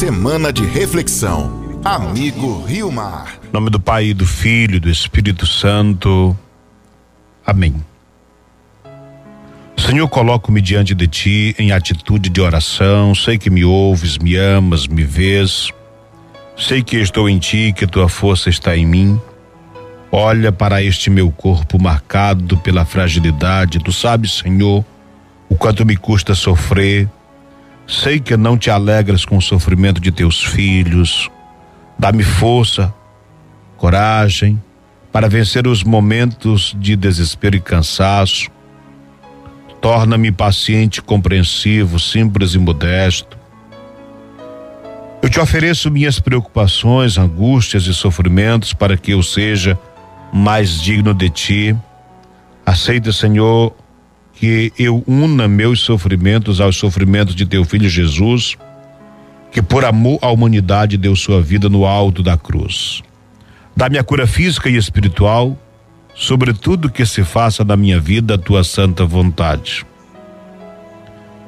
Semana de reflexão. Amigo Rio Mar. Em nome do Pai, do Filho e do Espírito Santo. Amém. Senhor, coloco-me diante de ti em atitude de oração. Sei que me ouves, me amas, me vês. Sei que estou em ti, que tua força está em mim. Olha para este meu corpo marcado pela fragilidade. Tu sabes, Senhor, o quanto me custa sofrer. Sei que não te alegras com o sofrimento de teus filhos. Dá-me força, coragem para vencer os momentos de desespero e cansaço. Torna-me paciente, compreensivo, simples e modesto. Eu te ofereço minhas preocupações, angústias e sofrimentos para que eu seja mais digno de ti. Aceita, Senhor, que eu una meus sofrimentos aos sofrimentos de teu filho Jesus, que por amor à humanidade deu sua vida no alto da cruz. Dá-me a cura física e espiritual, sobretudo que se faça na minha vida a tua santa vontade.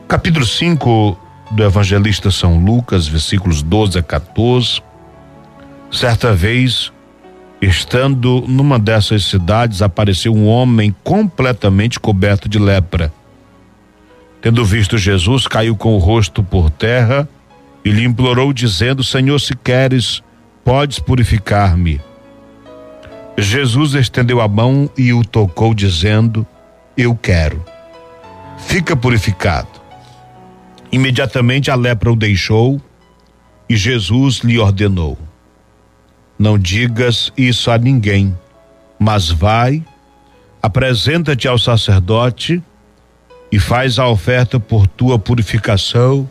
Capítulo 5 do evangelista São Lucas, versículos 12 a 14. Certa vez, Estando numa dessas cidades, apareceu um homem completamente coberto de lepra. Tendo visto Jesus, caiu com o rosto por terra e lhe implorou, dizendo: Senhor, se queres, podes purificar-me. Jesus estendeu a mão e o tocou, dizendo: Eu quero. Fica purificado. Imediatamente a lepra o deixou e Jesus lhe ordenou: não digas isso a ninguém, mas vai, apresenta-te ao sacerdote e faz a oferta por tua purificação,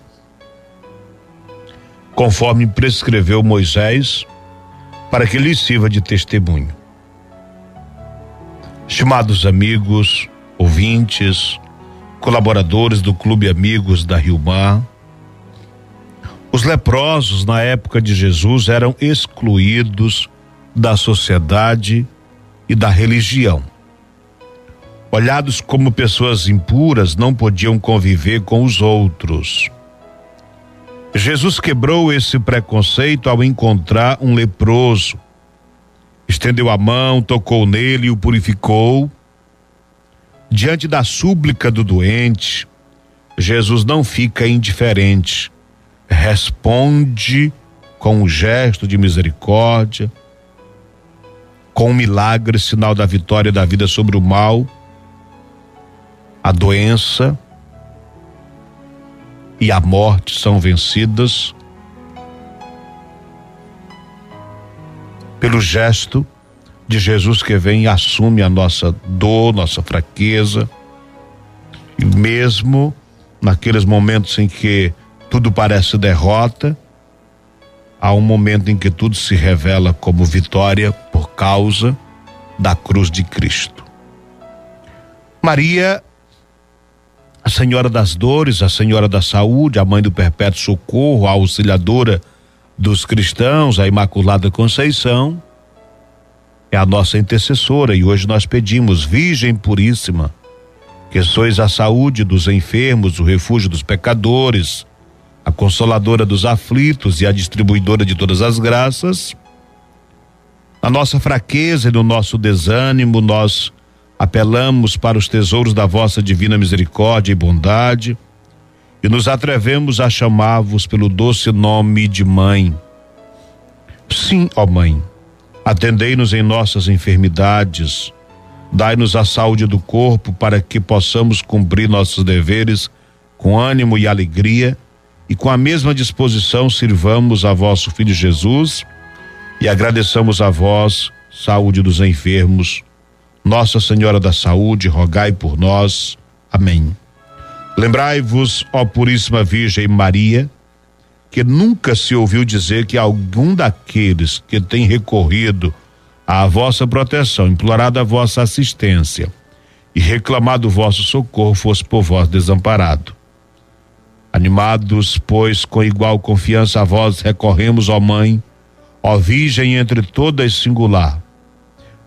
conforme prescreveu Moisés, para que lhe sirva de testemunho. Estimados amigos, ouvintes, colaboradores do Clube Amigos da Rio Mar, os leprosos na época de Jesus eram excluídos da sociedade e da religião. Olhados como pessoas impuras, não podiam conviver com os outros. Jesus quebrou esse preconceito ao encontrar um leproso. Estendeu a mão, tocou nele e o purificou. Diante da súplica do doente, Jesus não fica indiferente responde com um gesto de misericórdia, com um milagre, sinal da vitória da vida sobre o mal, a doença e a morte são vencidas pelo gesto de Jesus que vem e assume a nossa dor, nossa fraqueza, e mesmo naqueles momentos em que tudo parece derrota, há um momento em que tudo se revela como vitória por causa da cruz de Cristo. Maria, a Senhora das Dores, a Senhora da Saúde, a Mãe do Perpétuo Socorro, a auxiliadora dos cristãos, a Imaculada Conceição, é a nossa intercessora e hoje nós pedimos, Virgem Puríssima, que sois a saúde dos enfermos, o refúgio dos pecadores, a consoladora dos aflitos e a distribuidora de todas as graças. Na nossa fraqueza e no nosso desânimo, nós apelamos para os tesouros da vossa divina misericórdia e bondade e nos atrevemos a chamar-vos pelo doce nome de Mãe. Sim, ó Mãe, atendei-nos em nossas enfermidades, dai-nos a saúde do corpo para que possamos cumprir nossos deveres com ânimo e alegria e com a mesma disposição sirvamos a vosso Filho Jesus e agradeçamos a vós, saúde dos enfermos. Nossa Senhora da Saúde, rogai por nós. Amém. Lembrai-vos, ó Puríssima Virgem Maria, que nunca se ouviu dizer que algum daqueles que tem recorrido à vossa proteção, implorado a vossa assistência e reclamado o vosso socorro fosse por vós desamparado. Animados, pois, com igual confiança a vós recorremos, ó Mãe, ó Virgem entre todas singular.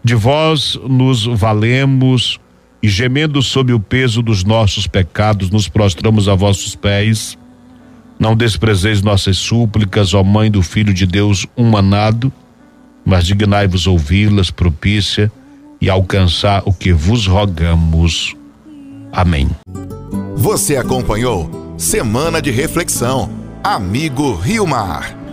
De vós nos valemos e gemendo sob o peso dos nossos pecados, nos prostramos a vossos pés, Não desprezeis nossas súplicas, ó Mãe do Filho de Deus humanado, mas dignai-vos ouvi-las, propícia e alcançar o que vos rogamos. Amém. Você acompanhou Semana de Reflexão. Amigo Rio Mar.